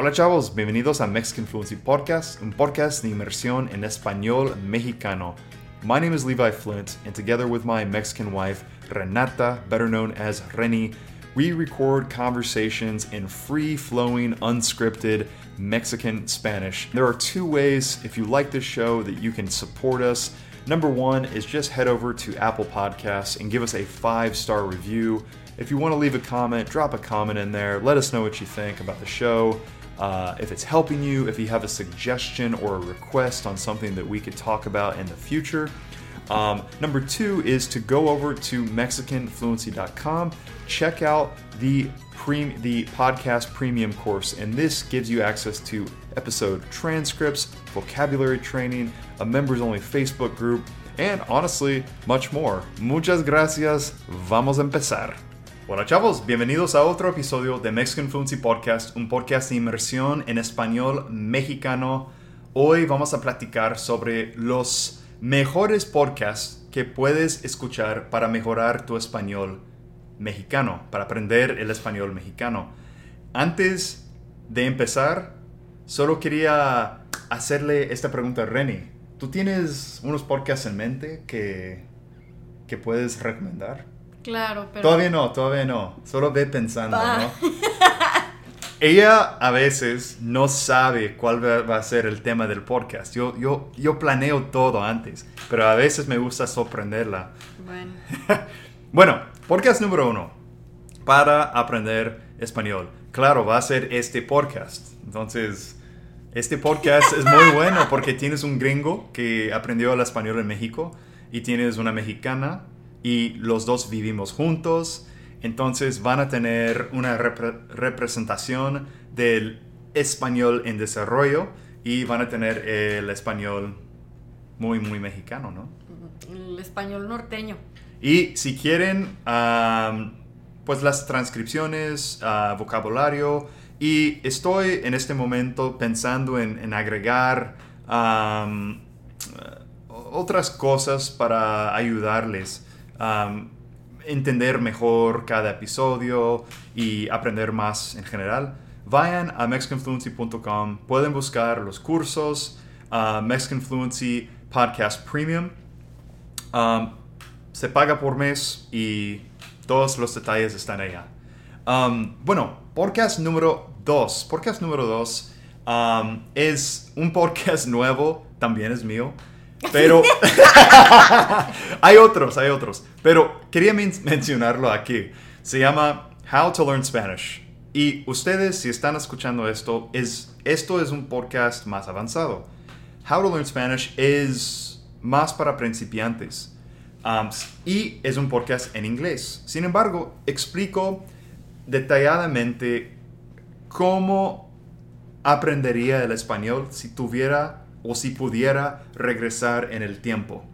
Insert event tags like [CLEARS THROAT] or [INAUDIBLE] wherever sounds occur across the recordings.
Hola chavos, bienvenidos a Mexican Fluency Podcast, un podcast de inmersión en español mexicano. My name is Levi Flint, and together with my Mexican wife, Renata, better known as Reni, we record conversations in free flowing, unscripted Mexican Spanish. There are two ways, if you like this show, that you can support us. Number one is just head over to Apple Podcasts and give us a five star review. If you want to leave a comment, drop a comment in there. Let us know what you think about the show. Uh, if it's helping you, if you have a suggestion or a request on something that we could talk about in the future. Um, number two is to go over to MexicanFluency.com, check out the pre- the podcast premium course, and this gives you access to episode transcripts, vocabulary training, a members only Facebook group, and honestly, much more. Muchas gracias. Vamos a empezar. Hola chavos, bienvenidos a otro episodio de Mexican Fluency Podcast, un podcast de inmersión en español mexicano. Hoy vamos a platicar sobre los mejores podcasts que puedes escuchar para mejorar tu español mexicano, para aprender el español mexicano. Antes de empezar, solo quería hacerle esta pregunta a Reni. ¿Tú tienes unos podcasts en mente que, que puedes recomendar? Claro, pero. Todavía no, todavía no. Solo ve pensando, Va. ¿no? [LAUGHS] Ella a veces no sabe cuál va a ser el tema del podcast. Yo, yo, yo planeo todo antes, pero a veces me gusta sorprenderla. Bueno, [LAUGHS] Bueno, podcast número uno. Para aprender español. Claro, va a ser este podcast. Entonces, este podcast es muy bueno porque tienes un gringo que aprendió el español en México y tienes una mexicana y los dos vivimos juntos. Entonces van a tener una repre- representación del español en desarrollo y van a tener el español muy, muy mexicano, ¿no? el español norteño. Y si quieren, pues las transcripciones, ah, vocabulario, y estoy en este momento pensando en, en agregar eh, otras cosas para ayudarles entender mejor cada episodio y aprender más en general. Vayan a mexicanfluency.com, pueden buscar los cursos, ah, Mexican Fluency Podcast Premium. Um, se paga por mes y todos los detalles están allá. Um, bueno, podcast número 2. Podcast número 2 es un podcast [LAUGHS] nuevo, también es mío, pero [LAUGHS] hay otros, hay otros. Pero quería men- mencionarlo aquí. Se llama How to Learn Spanish. Y ustedes, si están escuchando esto, es, esto es un podcast más avanzado. How to Learn Spanish es más para principiantes. Um, y es un podcast en inglés. Sin embargo, explico detalladamente cómo aprendería el español si tuviera o si pudiera regresar en el tiempo.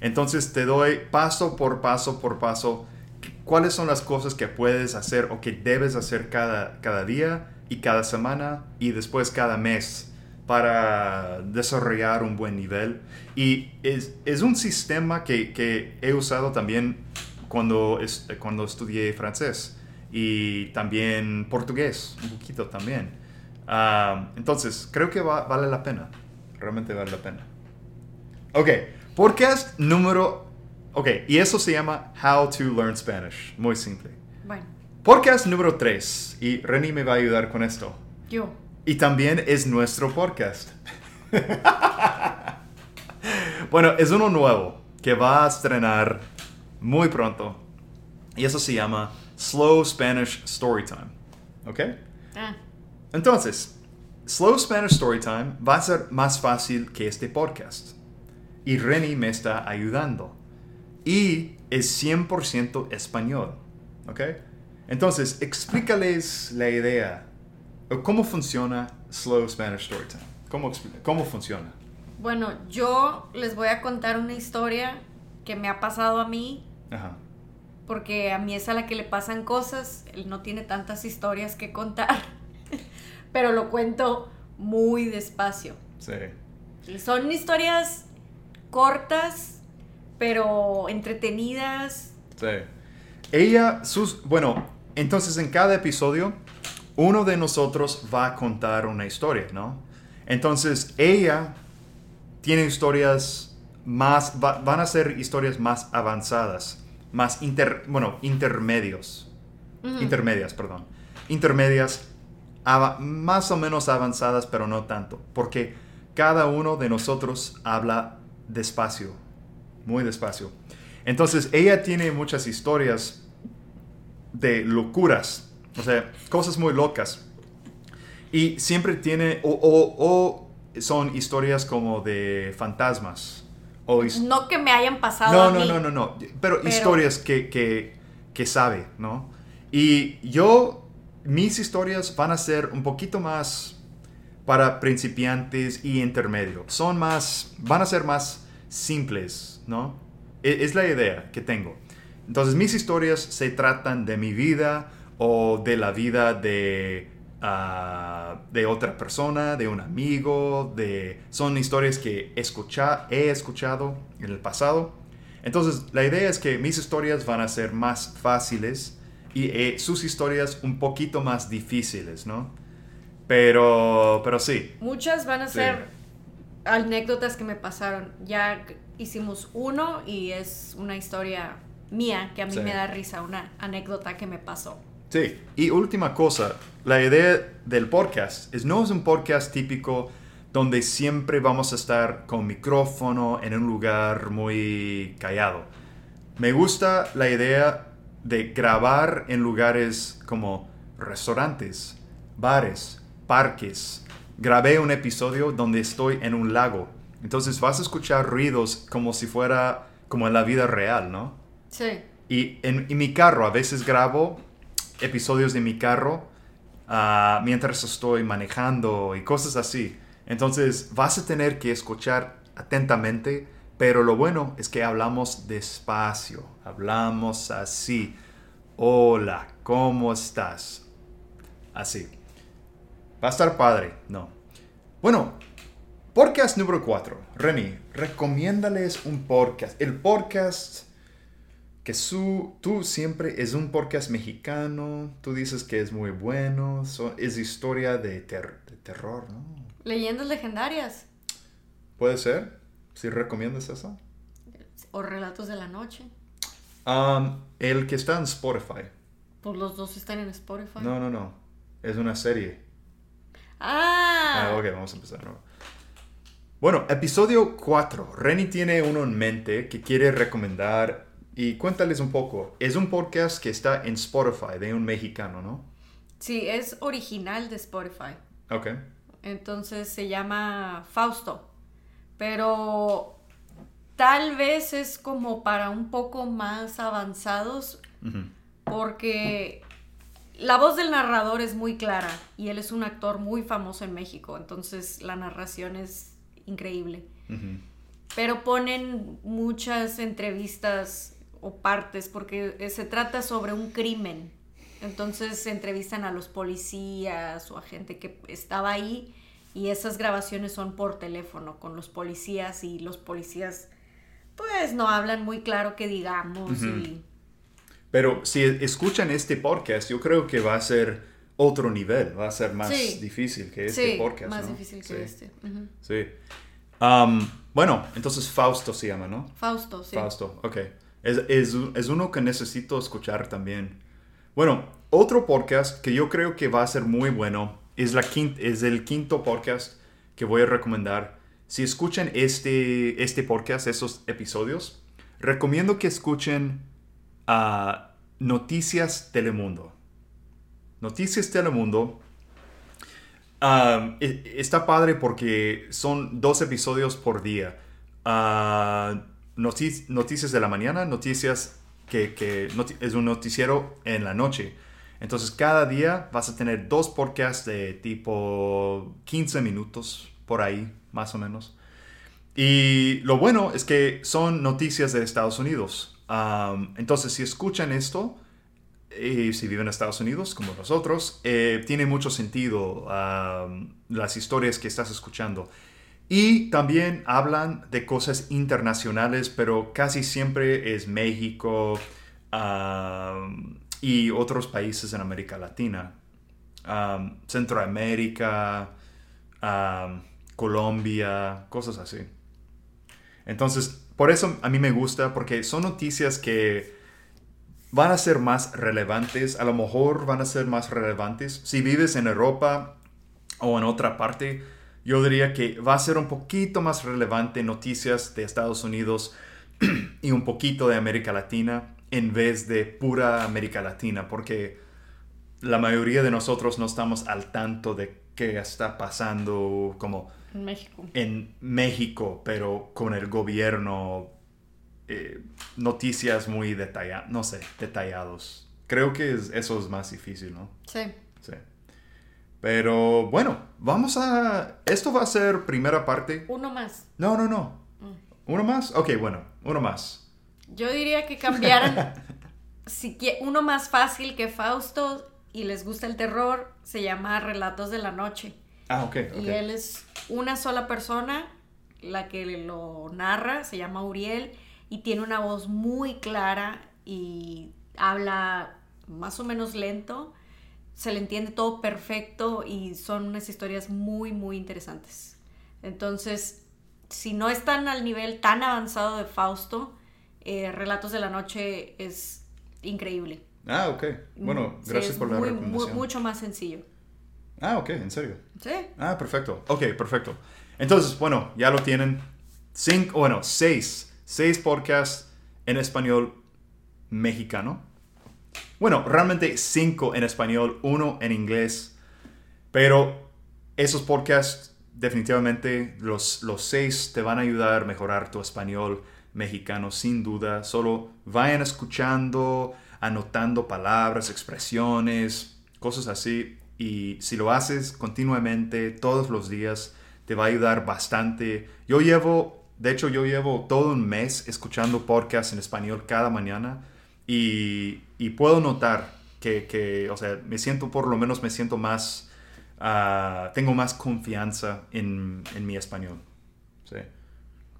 Entonces te doy paso por paso por paso cuáles son las cosas que puedes hacer o que debes hacer cada, cada día y cada semana y después cada mes para desarrollar un buen nivel. Y es, es un sistema que, que he usado también cuando, cuando estudié francés y también portugués, un poquito también. Ah, entonces, creo que va- vale la pena. Realmente vale la pena. Ok, podcast número... Ok, y eso se llama How to Learn Spanish. Muy simple. Bueno, Podcast número 3. Y Reni me va a ayudar con esto. yo. Y también es nuestro podcast. [LAUGHS] bueno, es uno nuevo que va a estrenar muy pronto. Y eso se llama Slow Spanish Storytime. ¿Ok? Ah, Entonces, Slow Spanish Storytime va a ser más fácil que este podcast. Y Reni me está ayudando. Y es 100% español. ¿Ok? Entonces, explícales la idea. o ¿Cómo funciona Slow Spanish Storytime? ¿Cómo, cómo funciona? bueno, yo les voy a contar una historia que me ha pasado a mí, Ajá. porque a mí es a la que le pasan cosas. Él no tiene tantas historias que contar, pero lo cuento muy despacio. Sí. Son historias cortas, pero entretenidas. Sí. Ella, sus, bueno, entonces en cada episodio uno de nosotros va a contar una historia, ¿no? Entonces ella tiene historias más, van a ser historias más avanzadas, más inter, bueno, intermedios, intermedias, perdón, intermedias, más o menos avanzadas, pero no tanto, porque cada uno de nosotros habla despacio, muy despacio. Entonces ella tiene muchas historias de locuras, o sea, cosas muy locas. Y siempre tiene, o, son historias como de fantasmas. O no que me hayan pasado. No, a mí, no, no, no, no. Pero, historias que, que, que sabe, ¿no? Y yo, mis historias van a ser un poquito más para principiantes y intermedios. Son más, van a ser más simples, ¿no? E, es la idea que tengo. Entonces mis historias se tratan de mi vida o de la vida de, ah, de otra persona, de un amigo, de, son historias que he escuchado en el pasado. Entonces la idea es que mis historias van a ser más fáciles y eh, sus historias un poquito más difíciles, ¿no? Pero, pero sí. Muchas van a ser anécdotas que me pasaron. Ya hicimos uno y es una historia mía que a mí me da risa, una anécdota que me pasó. Sí, y última cosa, la idea del podcast es no es un podcast típico donde siempre vamos a estar con micrófono en un lugar muy callado. Me gusta la idea de grabar en lugares como restaurantes, bares, parques. Grabé un episodio donde estoy en un lago entonces vas a escuchar ruidos como si fuera como en la vida real, ¿no? Sí. Y en, mi carro, a veces grabo episodios de mi carro ah, mientras estoy manejando y cosas así. Entonces vas a tener que escuchar atentamente, pero lo bueno es que hablamos despacio, hablamos así. Hola, ¿cómo estás? Así. Va a estar padre, ¿no? Bueno, Podcast número 4. Remy, recomiéndales un podcast. El podcast que su, tú siempre es un podcast mexicano. Tú dices que es muy bueno. es historia de, terror, ¿no? Leyendas legendarias. Puede ser. Si recomiendas eso. O relatos de la noche. Um, el que está en Spotify. Pues los dos están en Spotify. No, no, no. Es una serie. Ah. ah ok, vamos a empezar. ¿no? Bueno, episodio 4. Reni tiene uno en mente que quiere recomendar y cuéntales un poco. Es un podcast que está en Spotify de un mexicano, ¿no? Sí, es original de Spotify. Ok. Entonces se llama Fausto. Pero tal vez es como para un poco más avanzados porque la voz del narrador es muy clara y él es un actor muy famoso en México. Entonces la narración es increíble. Pero ponen muchas entrevistas o partes porque eh, se trata sobre un crimen. Entonces se entrevistan a los policías o a gente que estaba ahí y esas grabaciones son por teléfono con los policías y los policías pues no hablan muy claro que digamos. Pero si escuchan este podcast, yo creo que va a ser otro nivel, va a ser más difícil que este podcast. Más difícil que este. Sí. Um, bueno, entonces Fausto se llama, ¿no? Fausto, sí. Fausto, ok. Es, uno que necesito escuchar también. Bueno, otro podcast que yo creo que va a ser muy bueno es, la es el quinto podcast que voy a recomendar. Si escuchan este, este podcast, esos episodios, recomiendo que escuchen a Noticias Telemundo. Noticias Telemundo e, está padre porque son dos episodios por día. Ah, noticias de la mañana, noticias que, es un noticiero en la noche. Entonces cada día vas a tener dos podcasts de tipo 15 minutos por ahí, más o menos. Y lo bueno es que son noticias de Estados Unidos. entonces si escuchan esto, y si viven en Estados Unidos, como nosotros, eh, tiene mucho sentido las historias que estás escuchando. Y también hablan de cosas internacionales, pero casi siempre es México y otros países en América Latina. Centroamérica, Colombia, cosas así. Entonces, por eso a mí me gusta, porque son noticias que van a ser más relevantes, a lo mejor van a ser más relevantes. Si vives en Europa o en otra parte, yo diría que va a ser un poquito más relevante noticias de Estados Unidos [CLEARS THROAT] y un poquito de América Latina en vez de pura América Latina, porque la mayoría de nosotros no estamos al tanto de qué está pasando como en México. En México, pero con el gobierno, eh, noticias muy detalladas, no sé, detallados. Creo que eso es más difícil, ¿no? Sí. Sí. Pero bueno, vamos a... Esto va a ser primera parte. Uno más. No, no, no. Mm. ¿Uno más? Ok, bueno, uno más. Yo diría que cambiaran. [LAUGHS] si uno más fácil que Fausto y les gusta el terror, se llama Relatos de la Noche. Ah, ok. Y él es una sola persona, la que lo narra, se llama Uriel, y tiene una voz muy clara y habla más o menos lento se le entiende todo perfecto y son unas historias muy, muy interesantes. Entonces, si no están al nivel tan avanzado de Fausto, eh, Relatos de la Noche es increíble. Ah, ok. Bueno, gracias por la recomendación. mucho más sencillo. Ah, ok, en serio. Sí. Ah, perfecto. Ok, perfecto. Entonces, bueno, ya lo tienen. Cinco, bueno, seis. Seis podcasts en español mexicano. Bueno, realmente cinco en español, uno en inglés. Pero esos podcasts, definitivamente, los, los seis te van a ayudar a mejorar tu español mexicano, sin duda. Solo vayan escuchando, anotando palabras, expresiones, cosas así. Y si lo haces continuamente, todos los días, te va a ayudar bastante. Yo llevo, de hecho, yo llevo todo un mes escuchando podcasts en español cada mañana y, puedo notar que, o sea, me siento, por lo menos me siento más, ah, tengo más confianza en, mi español. ¿sí?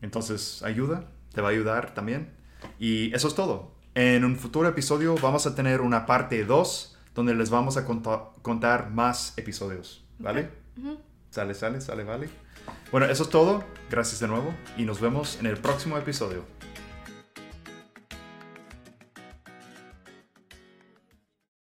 Entonces, ayuda, te va a ayudar también. Y eso es todo. En un futuro episodio vamos a tener una parte 2 donde les vamos a contar más episodios. ¿Vale? Sale, sale, sale, vale. Bueno, eso es todo. Gracias de nuevo y nos vemos en el próximo episodio.